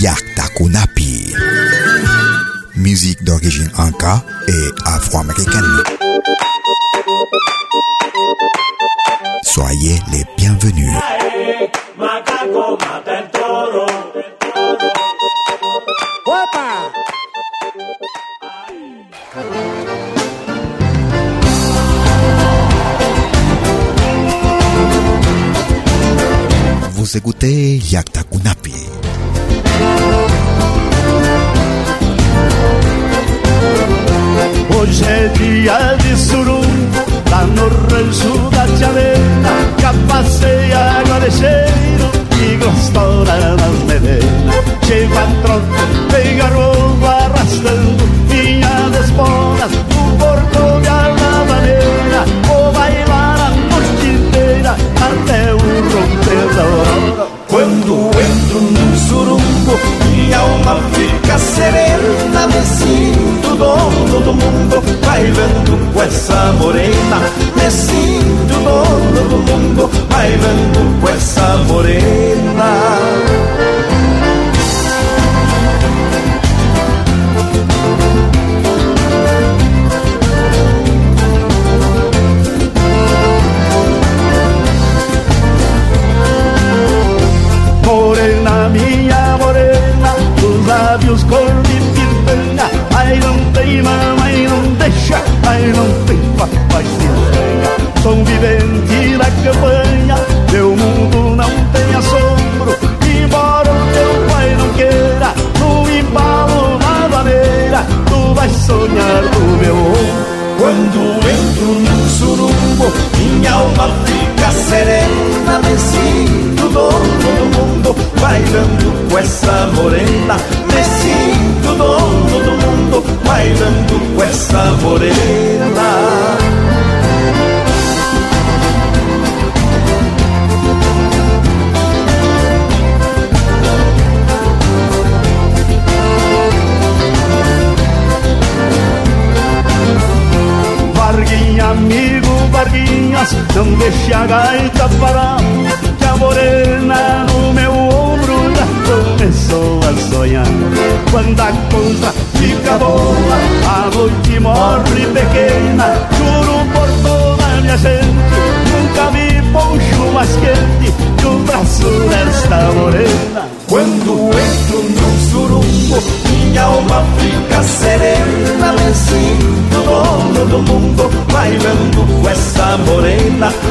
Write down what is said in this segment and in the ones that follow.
Yakta Kunapi. Musique d'origine inca et afro-américaine. Soyez les bienvenus. Vous écoutez Yakta Kunapi. Hoje é dia de surumbo Lá no rancho da Tialena Capaceia água de cheiro E gostora nas medenas Chega troca, pega roubo Arrastando minhas esporas O portão de alma maneira Vou bailar a noite inteira Até o romper da aurora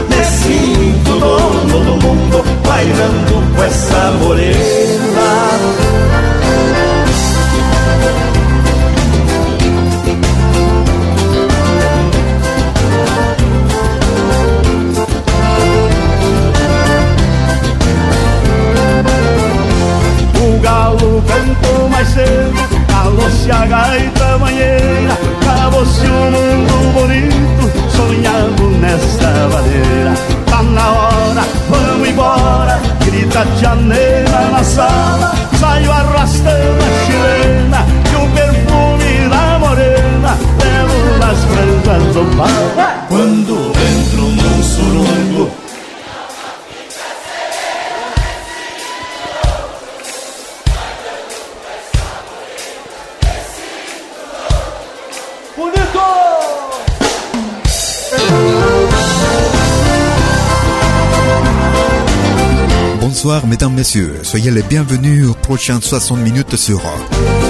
Me sinto dono do mundo, bailando com essa morena. Mesdames, messieurs. Soyez les bienvenus aux prochaines 60 minutes sur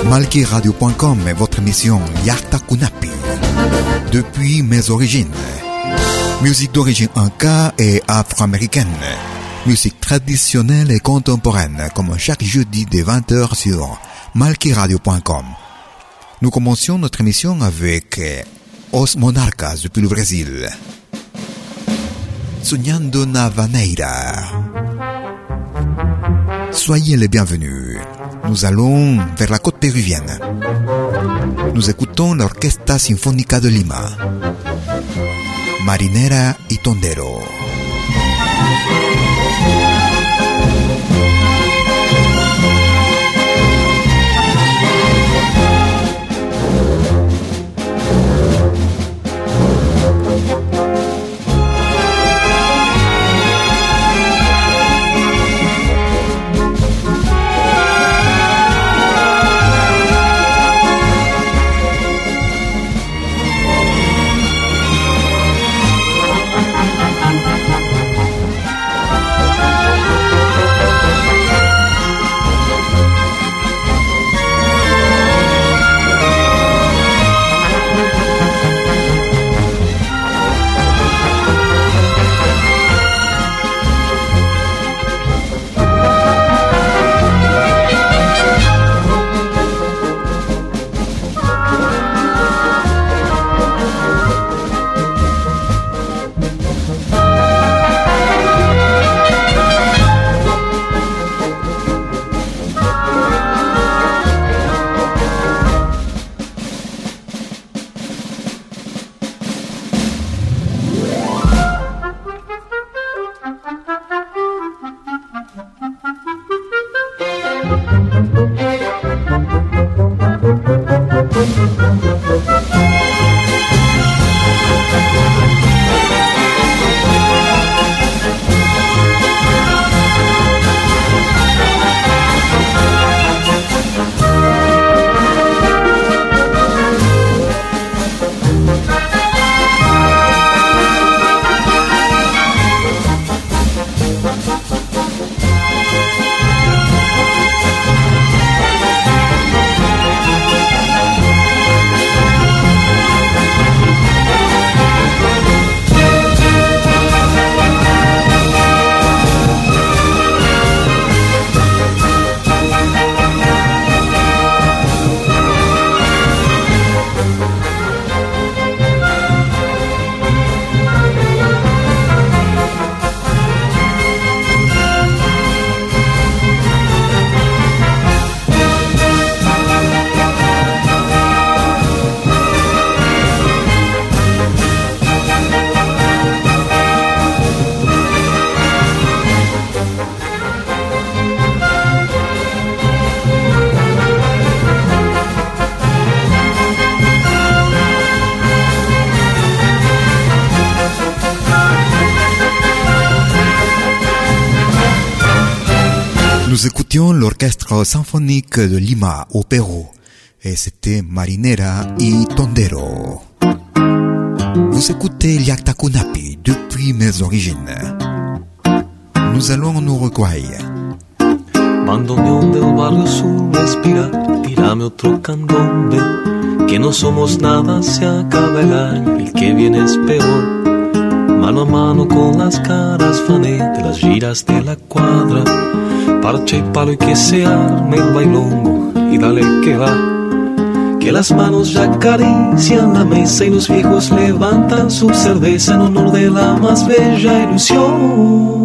Malkiradio.com est votre émission Yarta Kunapi. Depuis mes origines. Musique d'origine inca et afro-américaine. Musique traditionnelle et contemporaine, comme chaque jeudi des 20h sur malkiradio.com. Nous commencions notre émission avec Os Monarcas depuis le Brésil. Soñando na Vaneira. Soyez les bienvenus. Nous allons vers la côte péruvienne. Nous écoutons l'Orquesta Sinfónica de Lima. Marinera y Tondero. L'orchestre symphonique de Lima au Pérou. Et c'était Marinera y Tondero. Vous écoutez Kunapi depuis mes origines. Nous allons en Uruguay. Bandoneón del barrio sur, respira, tirame otro candombe. Que no somos nada, se acaba el año, el que viene es peor. Mano a mano con las caras, fané de las giras de la cuadra parche y palo y que se arme el bailongo y dale que va. Que las manos ya acarician la mesa y los viejos levantan su cerveza en honor de la más bella ilusión.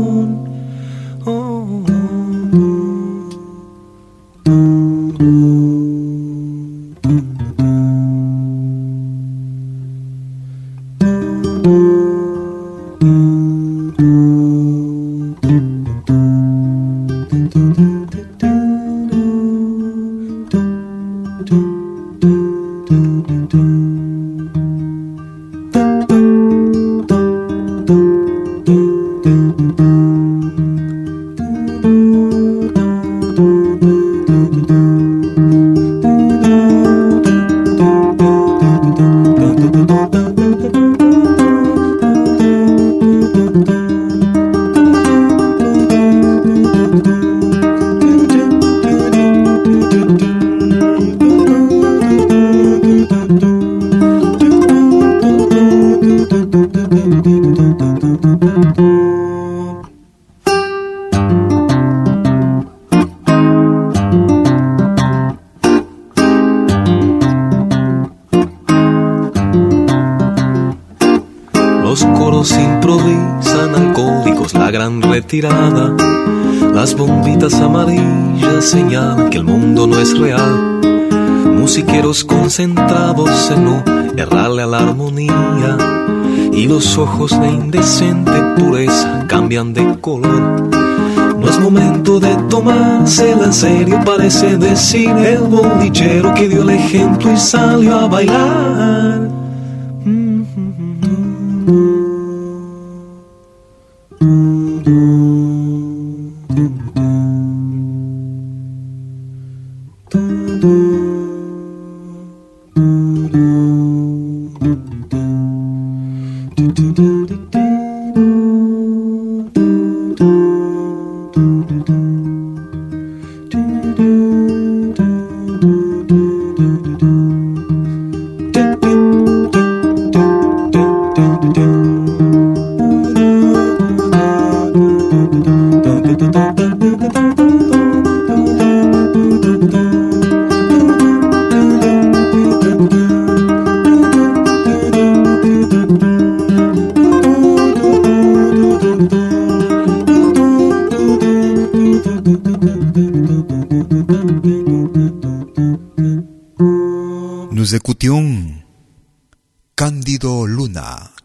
Real. Musiqueros concentrados en no errarle a la armonía. Y los ojos de indecente pureza cambian de color. No es momento de tomársela en serio, parece decir el bolichero que dio el ejemplo y salió a bailar.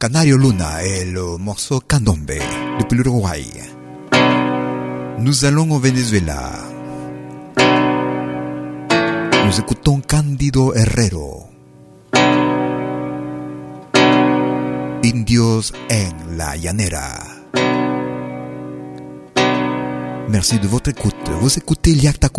Canario Luna et le morceau Candombe depuis l'Uruguay. Nous allons au Venezuela. Nous écoutons Candido Herrero. Indios en la llanera. Merci de votre écoute. Vous écoutez Liakta.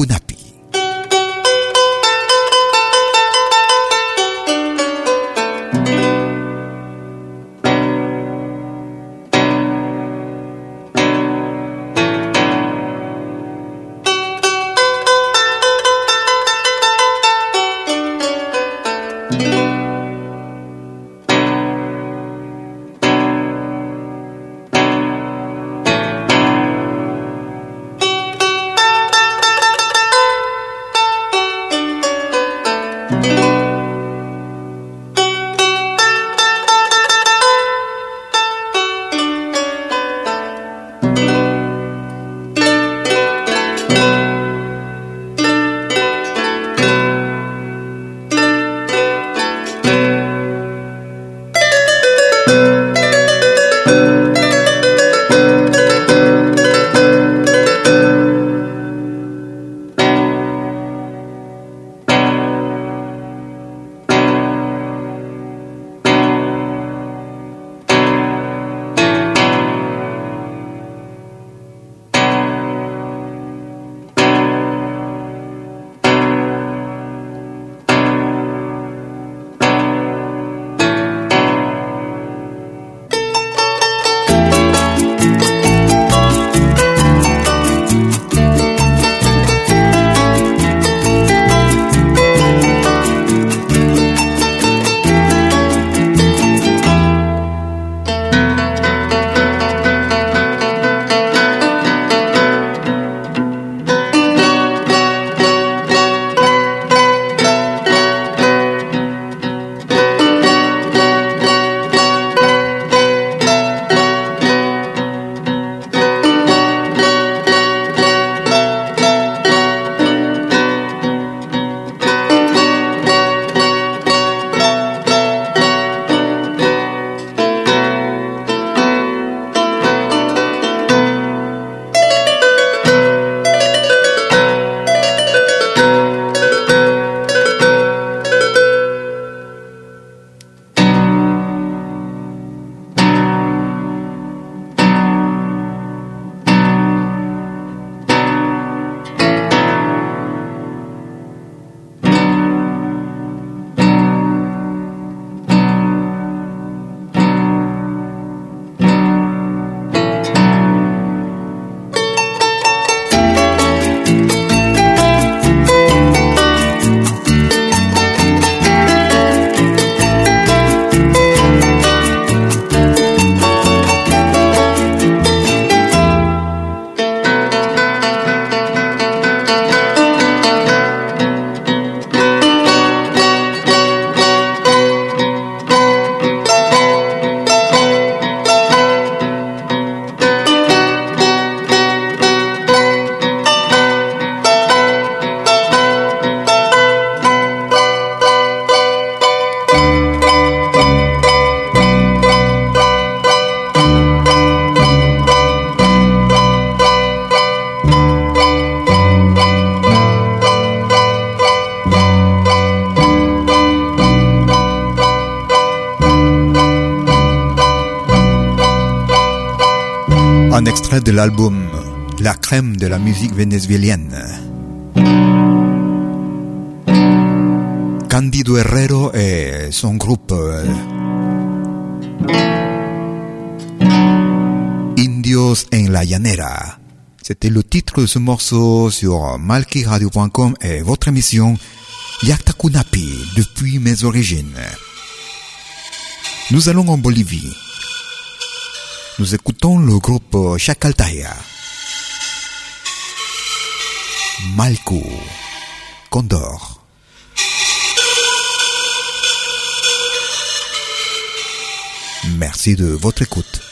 De l'album La crème de la musique vénézuélienne. Candido Herrero et son groupe euh, Indios en la Llanera. C'était le titre de ce morceau sur malkiradio.com et votre émission Yakta Kunapi depuis mes origines. Nous allons en Bolivie. Nous écoutons le groupe Chacaltaya. Malco. Condor. Merci de votre écoute.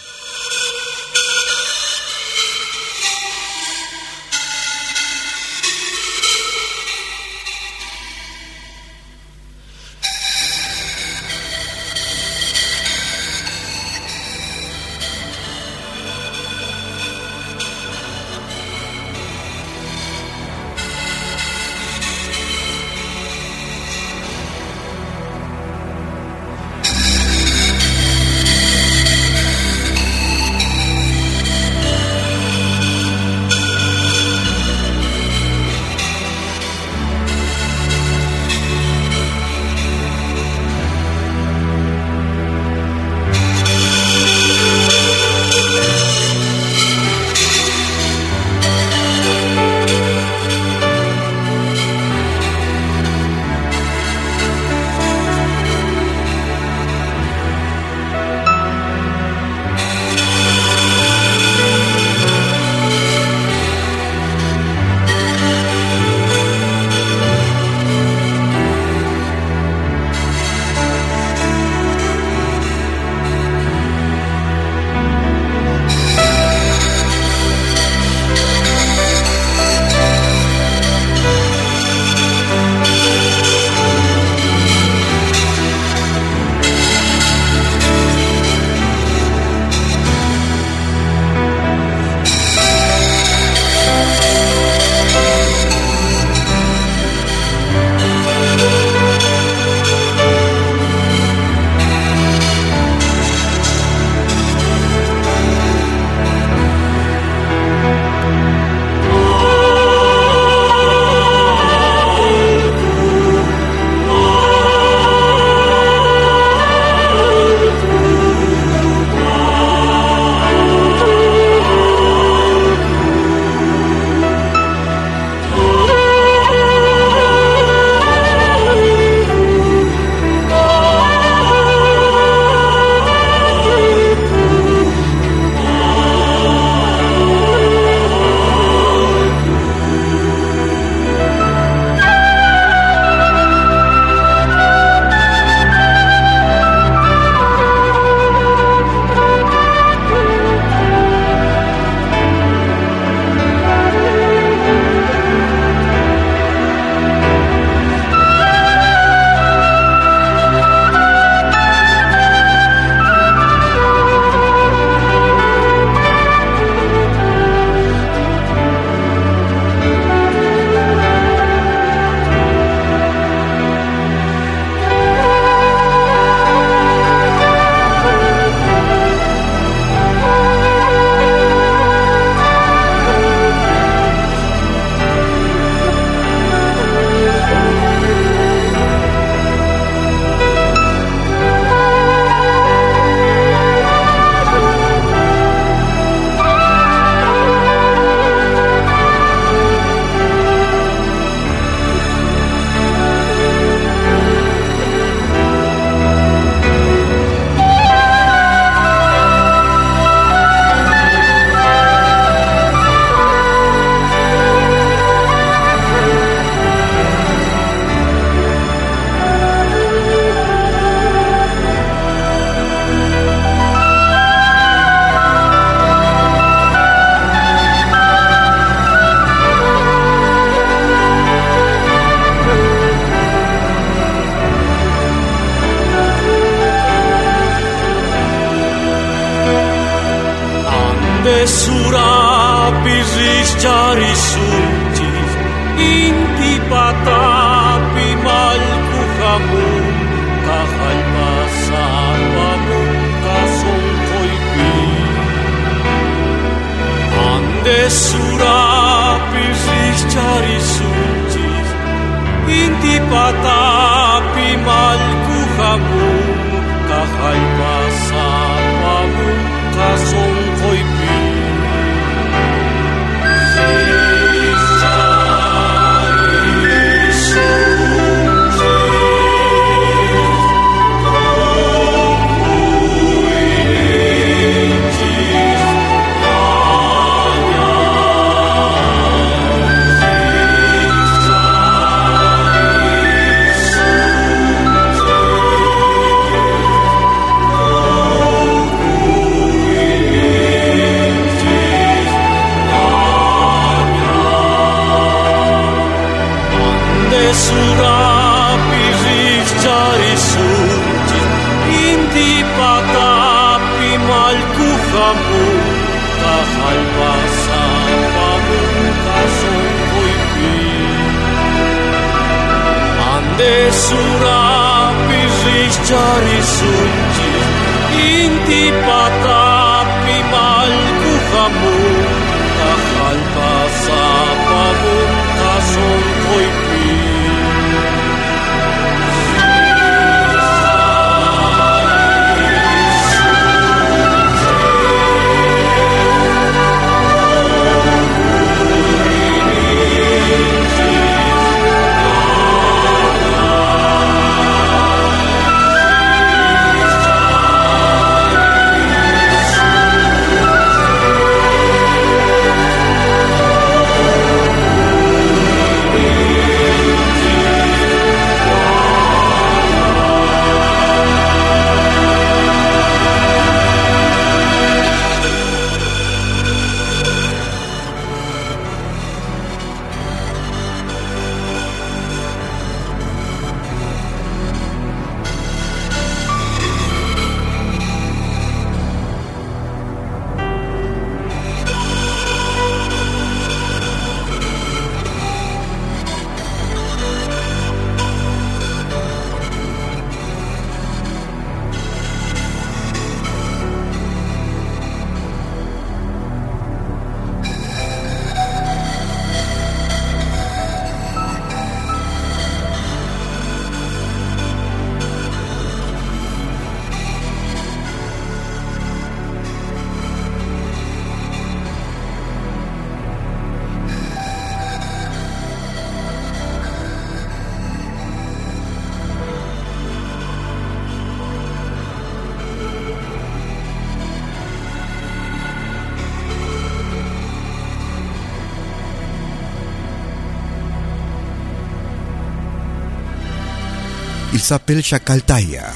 S'appelle Chacaltaya.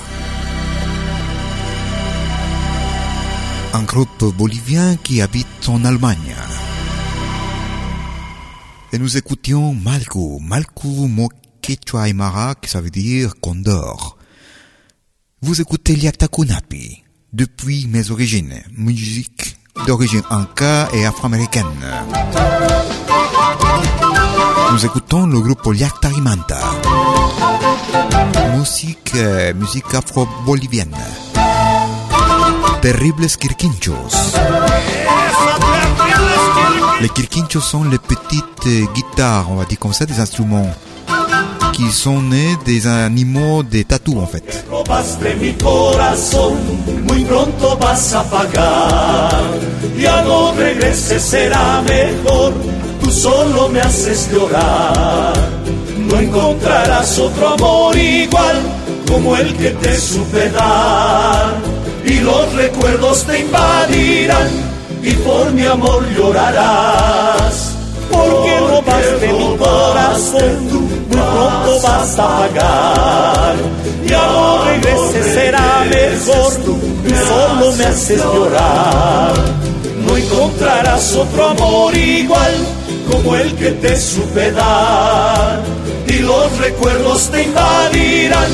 Un groupe bolivien qui habite en Allemagne. Et nous écoutions Malku Moquechua Aymara, qui ça veut dire condor. Vous écoutez Liaktakunapi, depuis mes origines, musique d'origine inca et afro-américaine. Nous écoutons le groupe Liaktarimanta. Musique, euh, musique afro-bolivienne. Terribles quirquinchos. Les quirquinchos sont les petites guitares, on va dire comme ça, des instruments qui sont nés des animaux, des tatous en fait. No tú encontrarás otro amor igual como el que te supe dar. Y los recuerdos te invadirán y por mi amor llorarás. Porque robaste mi corazón, muy pronto vas a pagar. Ya no regreses, será mejor, tú solo me haces llorar. No encontrarás otro amor igual como el que te supe dar. Los recuerdos te invadirán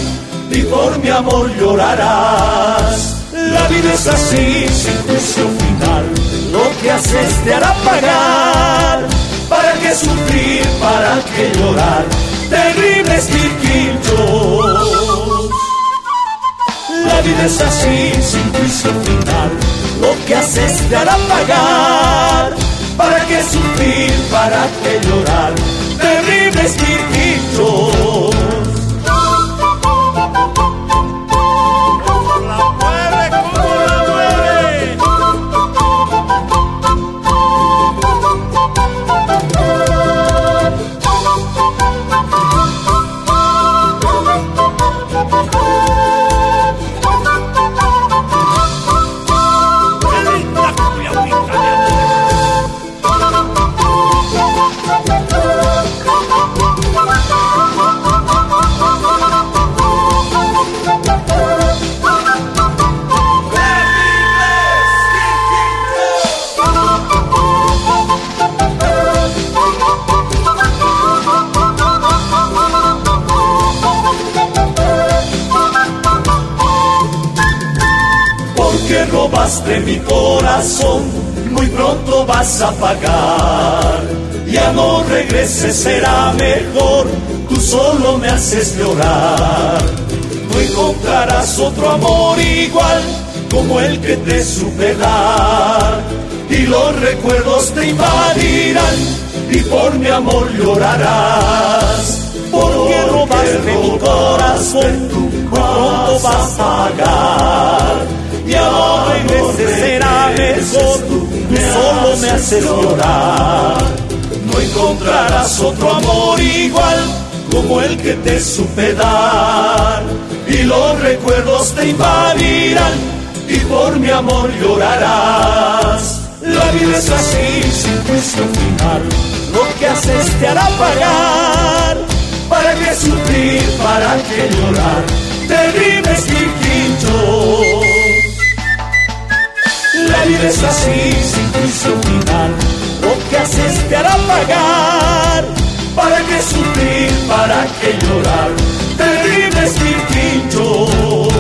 y por mi amor llorarás. La vida es así, sin juicio final. Lo que haces te hará pagar. ¿Para qué sufrir? ¿Para qué llorar? Terribles quirquinchos. La vida es así, sin juicio final. Lo que haces te hará pagar. ¿Para qué sufrir? ¿Para qué llorar? despirito de mi corazón, muy pronto vas a pagar. Ya no regreses, será mejor, tú solo me haces llorar. No encontrarás otro amor igual como el que te supe dar. Y los recuerdos te invadirán y por mi amor llorarás. Porque robaste mi corazón, muy pronto vas a pagar. Y ahora regreses será mejor, solo me haces llorar. No encontrarás otro amor igual como el que te supe dar. Y los recuerdos te invadirán y por mi amor llorarás. La vida es así, sin juicio final. Lo que haces te hará pagar. ¿Para qué sufrir? ¿Para qué llorar? Terribles quinchos. La vida es así, sin juicio final. Lo que haces te hará pagar. ¿Para qué sufrir? ¿Para qué llorar? Terribles quinchos.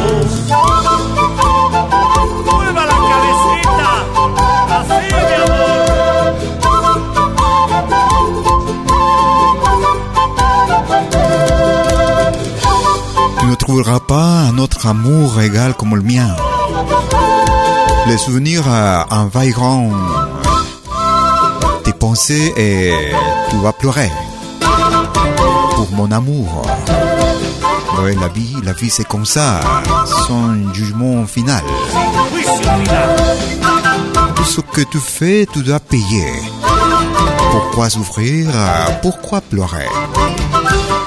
trouveras pas un autre amour égal comme le mien. Les souvenirs envahiront tes pensées et tu vas pleurer pour mon amour. Ouais, la vie, la vie c'est comme ça, son jugement final. Tout ce que tu fais, tu dois payer. Pourquoi souffrir Pourquoi pleurer?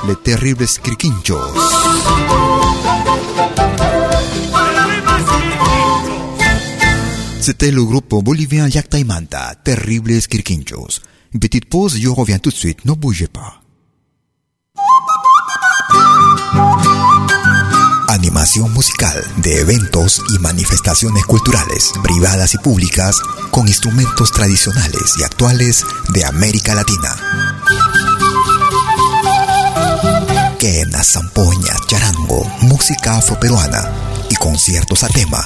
Les terribles scriquinchos. C'était le groupe bolivien Terribles Quirquinchos. Une petite pause, je reviens de suite, ne bougez pas. Animación musical de eventos y manifestaciones culturales, privadas y públicas, con instrumentos tradicionales y actuales de América Latina. Quena, zampoña, charango, música afroperuana y conciertos a tema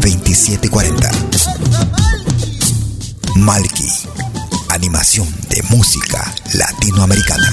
2740. Malky, animación de música latinoamericana.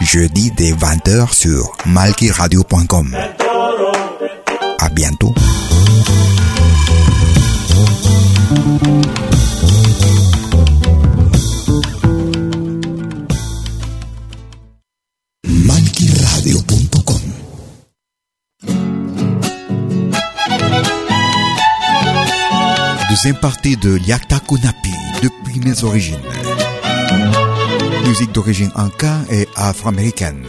Jeudi dès 20h sur malkiradio.com. À bientôt. Deuxième partie de Liakta Kunapi, depuis mes origines. Musique d'origine inca et afro-américaine.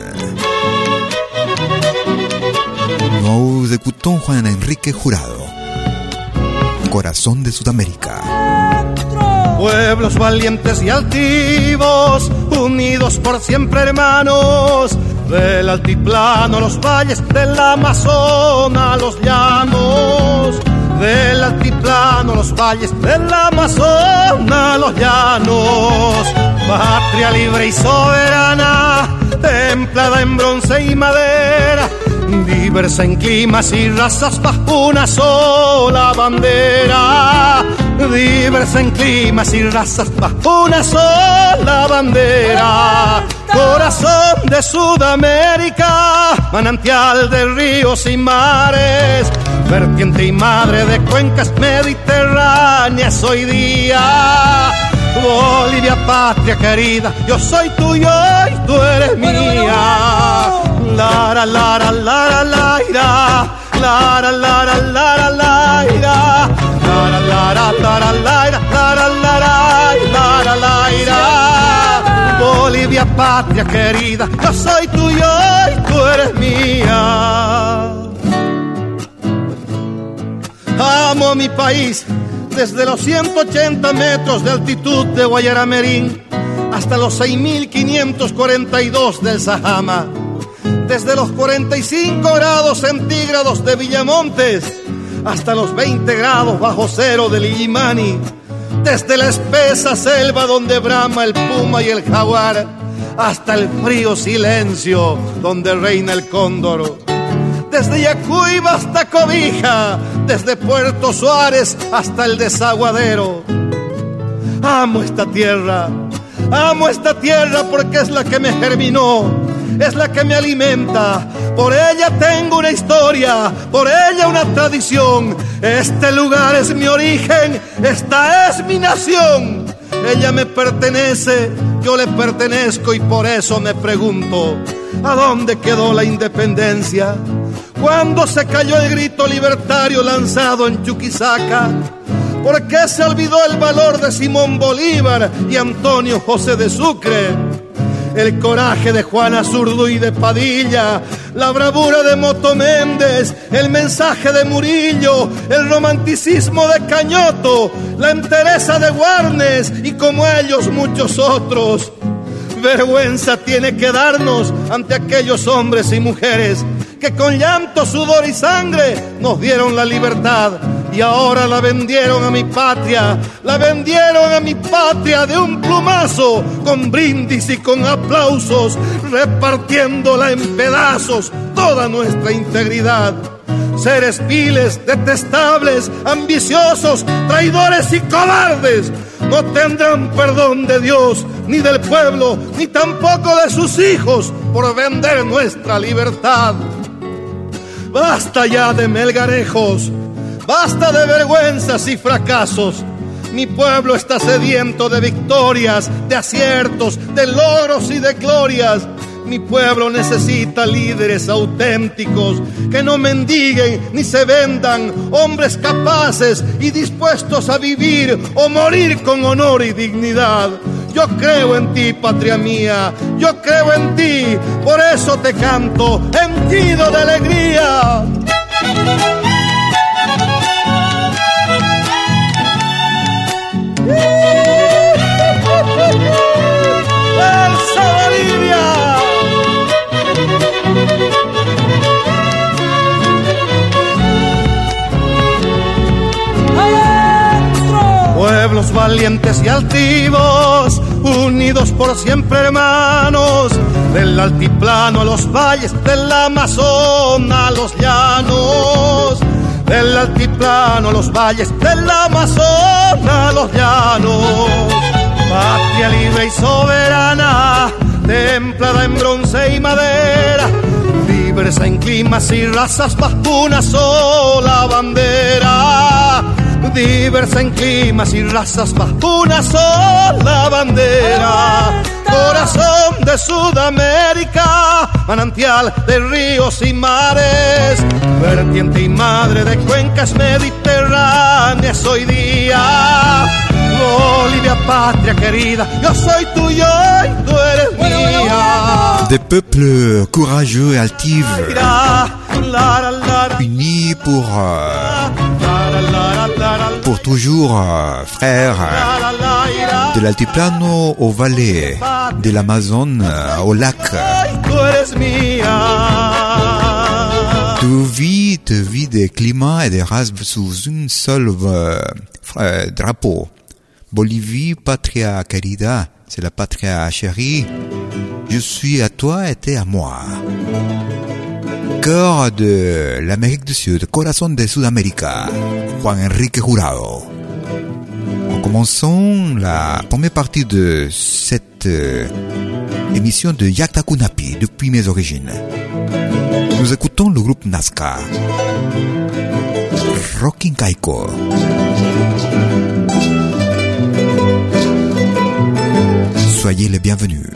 Nous écoutons Juan Enrique Jurado, Corazón de Sudamérica. Pueblos valientes y altivos, unidos por siempre hermanos, del altiplano los valles, del Amazonas los llanos, del altiplano los valles, del Amazonas los llanos, patria libre y soberana, templada en bronce y madera, diversa en climas y razas bajo una sola bandera. Diversa en climas y razas bajo una sola bandera. Corazón de Sudamérica, manantial de ríos y mares, vertiente y madre de cuencas mediterráneas hoy día. Bolivia, patria querida, yo soy tuyo y tú eres mía. Lara, lara, lara, laira, lara, lara, lara, laira, lara, lara, lara, laira, lara, lara, lara, laira. Bolivia, patria querida, yo soy tuyo y tú eres mía. Amo mi país desde los 180 metros de altitud de Guayaramerín hasta los 6.542 del Sahama, desde los 45 grados centígrados de Villamontes hasta los 20 grados bajo cero de Illimani, desde la espesa selva donde brama el puma y el jaguar hasta el frío silencio donde reina el cóndor desde Yacuiba hasta Cobija, desde Puerto Suárez hasta el desaguadero. Amo esta tierra, amo esta tierra porque es la que me germinó, es la que me alimenta. Por ella tengo una historia, por ella una tradición. Este lugar es mi origen, esta es mi nación. Ella me pertenece, yo le pertenezco y por eso me pregunto, ¿a dónde quedó la independencia? Cuando se cayó el grito libertario lanzado en Chuquisaca? ¿Por qué se olvidó el valor de Simón Bolívar y Antonio José de Sucre? El coraje de Juana Zurdo y de Padilla, la bravura de Moto Méndez, el mensaje de Murillo, el romanticismo de Cañoto, la entereza de Guarnes y como ellos muchos otros. Vergüenza tiene que darnos ante aquellos hombres y mujeres que con llanto, sudor y sangre nos dieron la libertad y ahora la vendieron a mi patria, la vendieron a mi patria de un plumazo, con brindis y con aplausos, repartiéndola en pedazos toda nuestra integridad. Seres viles, detestables, ambiciosos, traidores y cobardes, no tendrán perdón de Dios, ni del pueblo, ni tampoco de sus hijos por vender nuestra libertad. Basta ya de melgarejos, basta de vergüenzas y fracasos. Mi pueblo está sediento de victorias, de aciertos, de logros y de glorias. Mi pueblo necesita líderes auténticos que no mendiguen ni se vendan, hombres capaces y dispuestos a vivir o morir con honor y dignidad. Yo creo en ti, patria mía, yo creo en ti, por eso te canto, henchido de alegría. Pueblos valientes y altivos, unidos por siempre hermanos, del altiplano a los valles, del Amazonas a los llanos, del altiplano a los valles, del Amazonas a los llanos. Patria libre y soberana, templada en bronce y madera, libres en climas y razas bajo una sola bandera diversa en climas y razas bajo una sola bandera. Corazón de Sudamérica, manantial de ríos y mares, vertiente y madre de cuencas mediterráneas hoy día. Bolivia, patria querida, yo soy tuyo y tú eres mía. Des peuples courageux et altifs, unis pour pour toujours, euh, frère, de l'altiplano au vallée, de l'Amazone au lac. Tu vis, tu vis des climats et des races sous une seule euh, drapeau. Bolivie, patria querida, c'est la patria chérie. Je suis à toi et t'es à moi cœur de l'Amérique du Sud, corazón de Sudamérica, Juan Enrique Jurado. En commençant la première partie de cette euh, émission de Yakta Kunapi depuis mes origines. Nous écoutons le groupe Nazca, Rocking Kaiko. Soyez les bienvenus.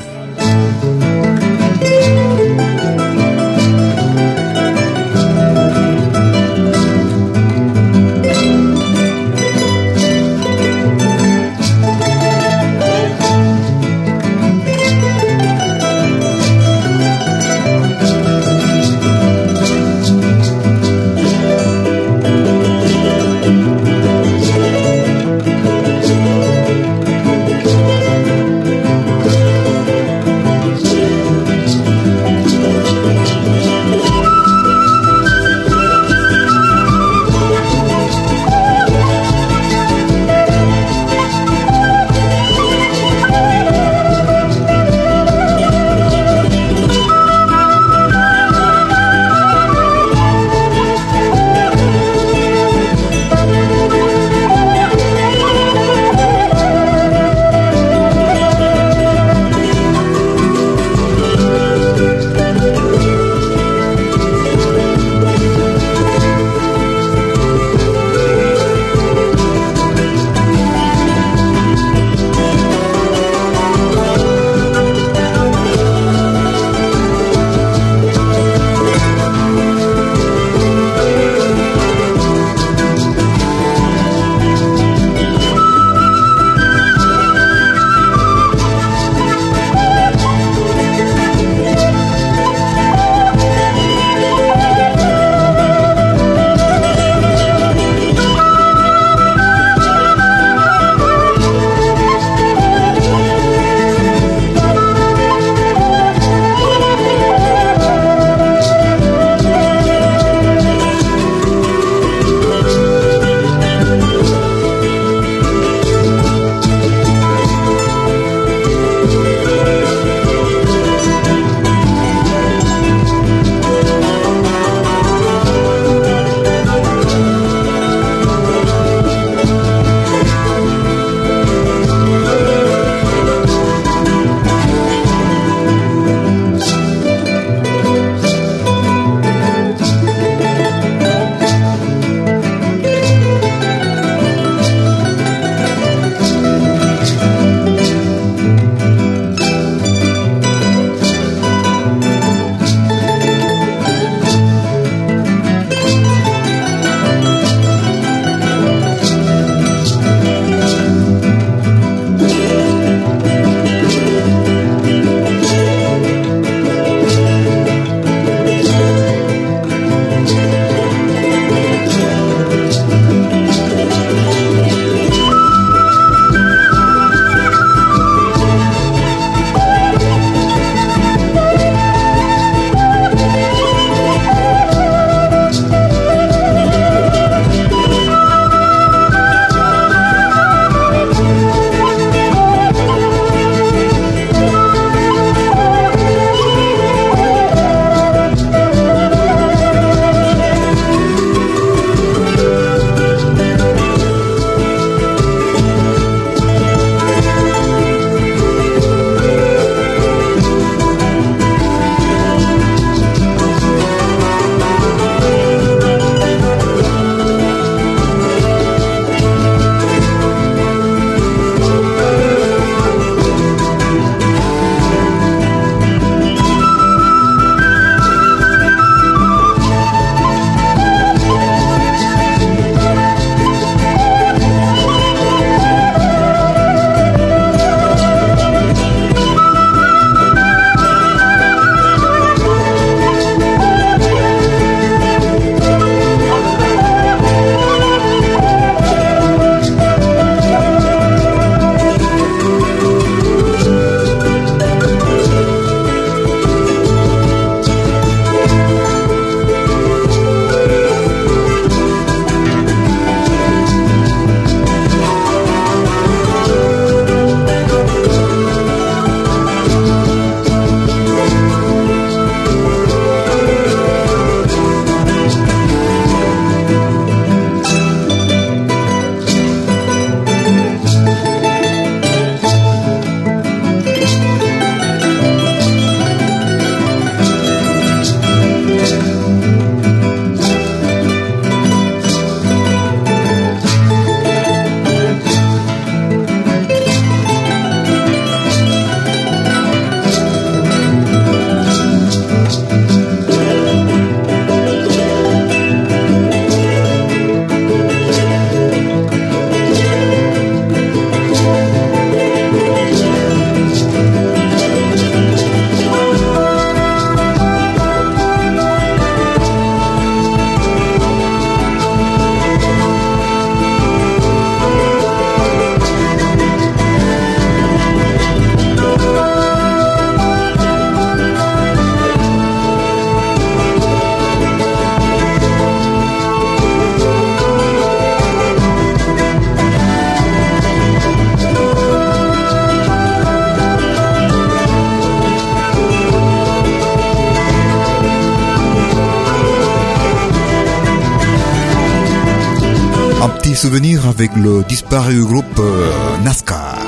Souvenir avec le disparu groupe euh, NASCAR.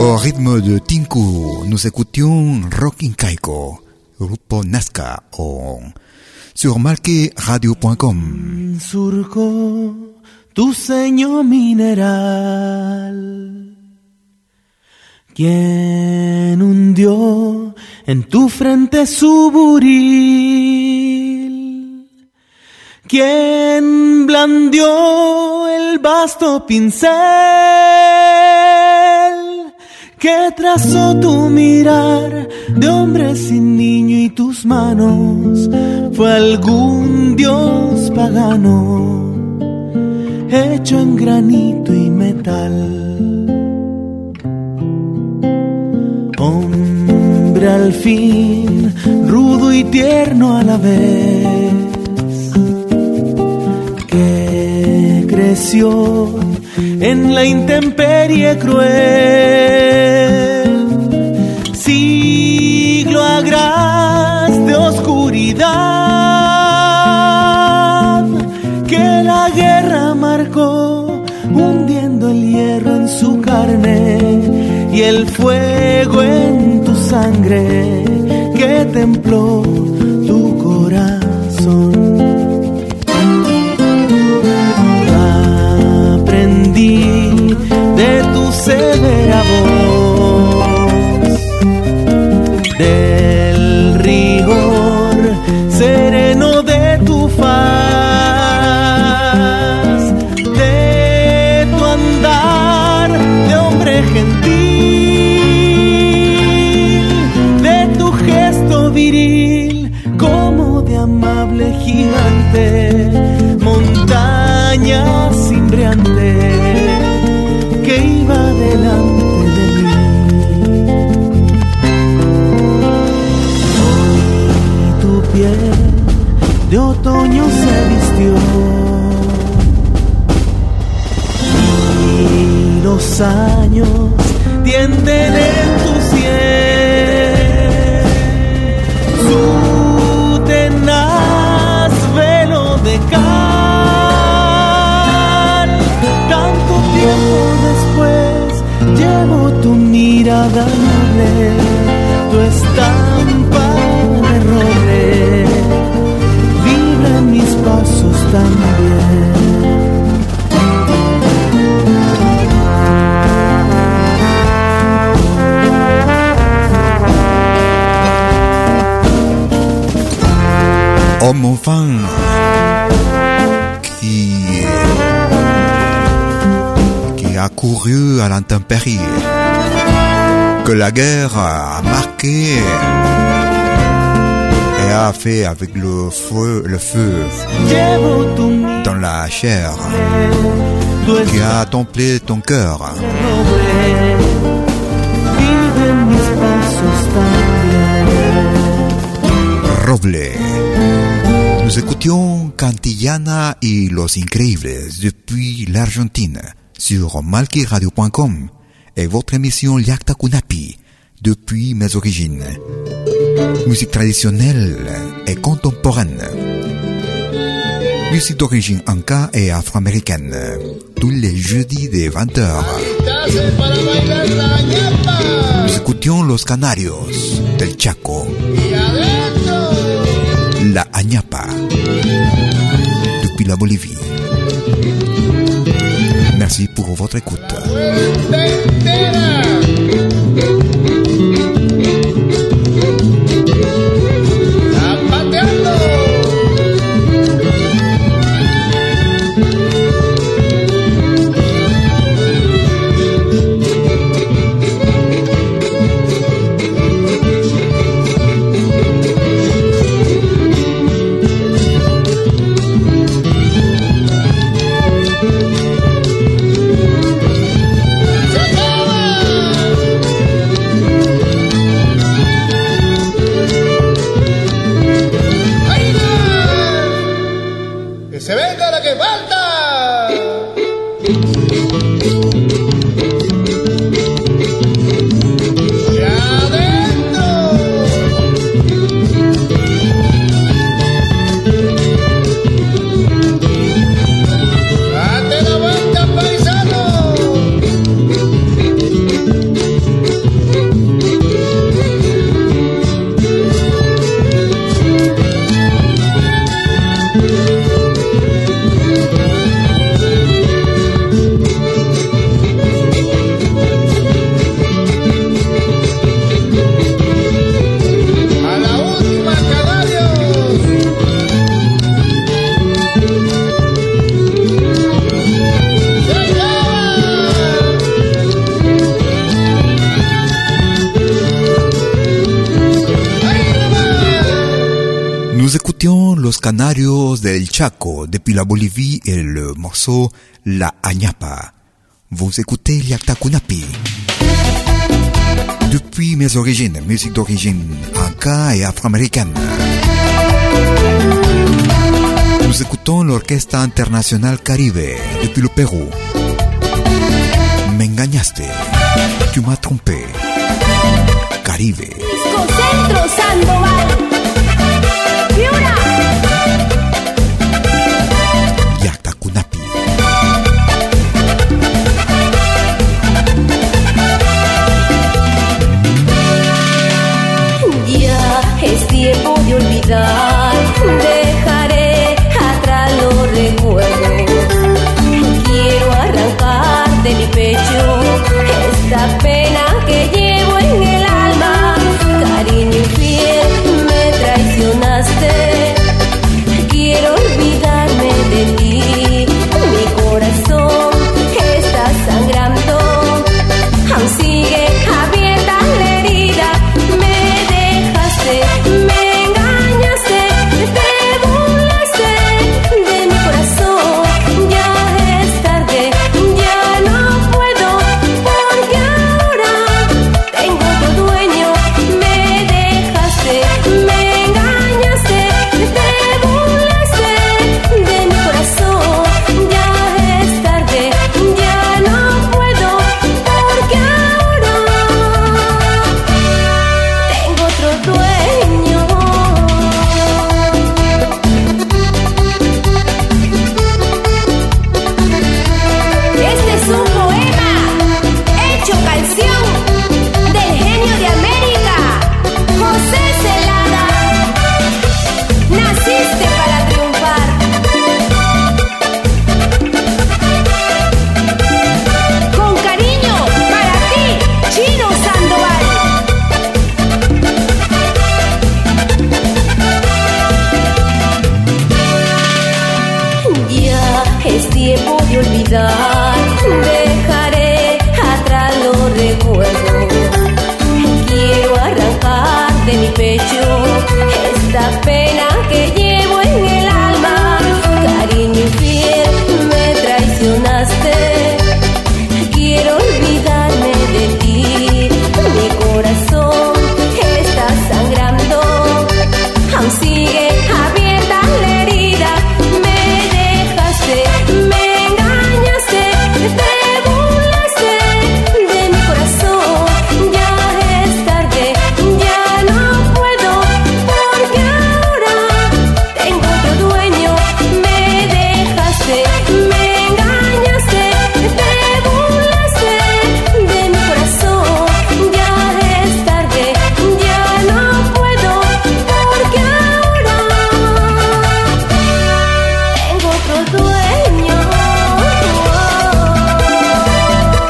Au rythme de Tinku, nous écoutions Rock Kaiko, groupe Nazca, sur marqueradio.com. Surco tu mineral quien en tu frente su buril, quien blandió el vasto pincel que trazó tu mirar de hombre sin niño y tus manos fue algún dios pagano hecho en granito y metal. Al fin, rudo y tierno a la vez, que creció en la intemperie cruel, siglo a de oscuridad, que la guerra marcó, hundiendo el hierro en su carne y el fuego en sangre que templó tu corazón. Aprendí de tu severa voz, los años tienden en tu cielo su tenaz velo de cal. Tanto tiempo después llevo tu mirada noble, tu estampa de roble, vibra en mis pasos también. Homme enfant qui, qui a couru à l'intempérie, que la guerre a marqué et a fait avec le feu, le feu dans la chair, qui a templé ton cœur. roble, Nous écoutions Cantillana y Los Increíbles depuis l'Argentine sur malkiradio.com et votre émission Liakta Kunapi depuis mes origines. Musique traditionnelle et contemporaine. Musique d'origine anka et afro-américaine. Tous les jeudis de 20h. Nous écoutions Los Canarios del Chaco. La Añapa depuis la Bolivie. Merci pour votre écoute. Canarios del Chaco depuis la Bolivie et le morceau La Añapa. Vous écoutez Liakta Kunapi. Depuis mes origines, musique d'origine anka et afro-américaine. Nous écoutons l'Orchestre International Caribe depuis le Pérou. Me engañaste. Tu m'as trompé. Caribe. Centro Sandoval.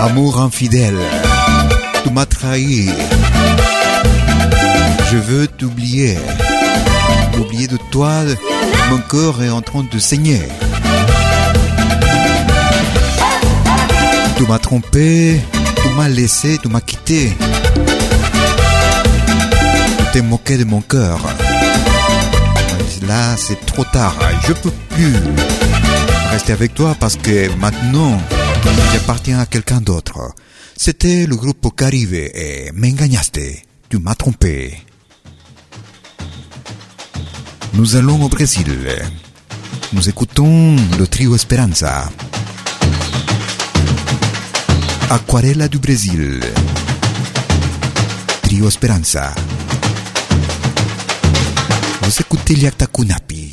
Infidèle. Tu m'as trahi. Je veux t'oublier. Oublier de toi, mon corps est en train de saigner. Tu m'as trompé, tu m'as laissé, tu m'as quitté. Tu t'es moqué de mon cœur. Là, c'est trop tard. Je peux plus rester avec toi parce que maintenant, j'appartiens à quelqu'un d'autre. C'était le groupe Caribe et m'engañaste. Tu m'as trompé. Nous allons au Brésil. Nous écoutons le trio Esperanza. Aquarela du Brésil. Trio Esperanza. Vous écoutez Liakta Kunapi.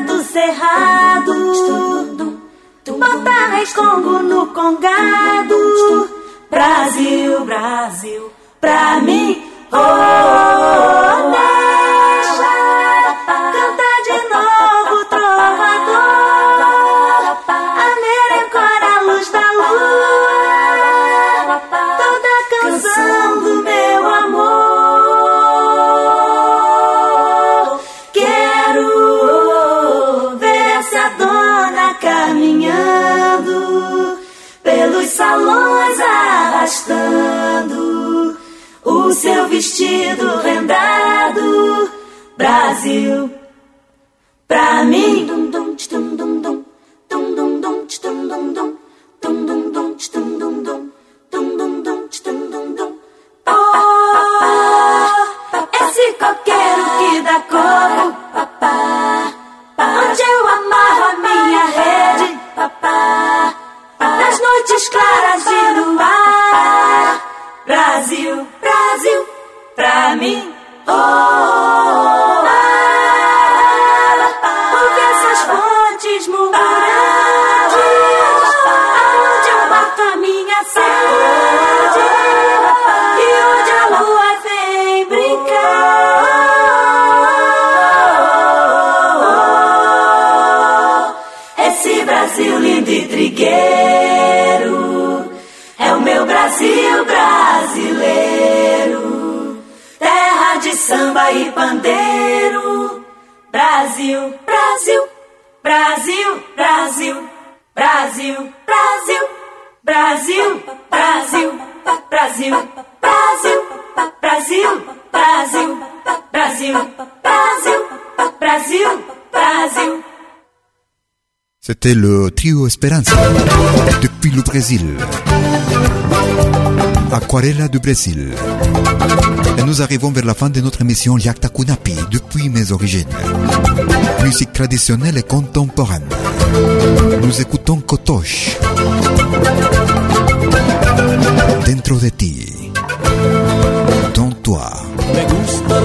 Do cerrado. Bota rescongo no congado. Brasil, Brasil, pra mim. Oh, deixa o seu vestido rendado. Brasil, pra mim. Dum, C'était le trio Esperanza depuis le Brésil. Aquarela du Brésil. Et nous arrivons vers la fin de notre émission Liakta Kunapi depuis mes origines. Musique traditionnelle et contemporaine. Nous écoutons Kotosh. Dentro de ti. Dans toi. Me gusta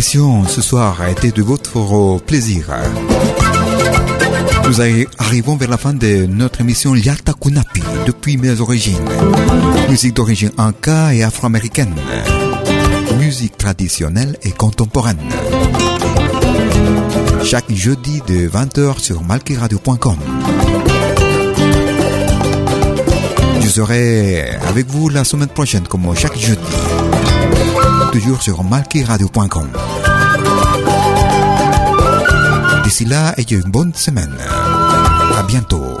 ce soir a été de votre plaisir. Nous arri- arrivons vers la fin de notre émission Liakta Kunapi depuis mes origines. Musique d'origine inca et afro-américaine. Musique traditionnelle et contemporaine. Chaque jeudi de 20h sur malkiradio.com. Je serai avec vous la semaine prochaine comme chaque jeudi. toujours sur malkiradio.com. D'ici là, ayez une bonne semaine. À bientôt.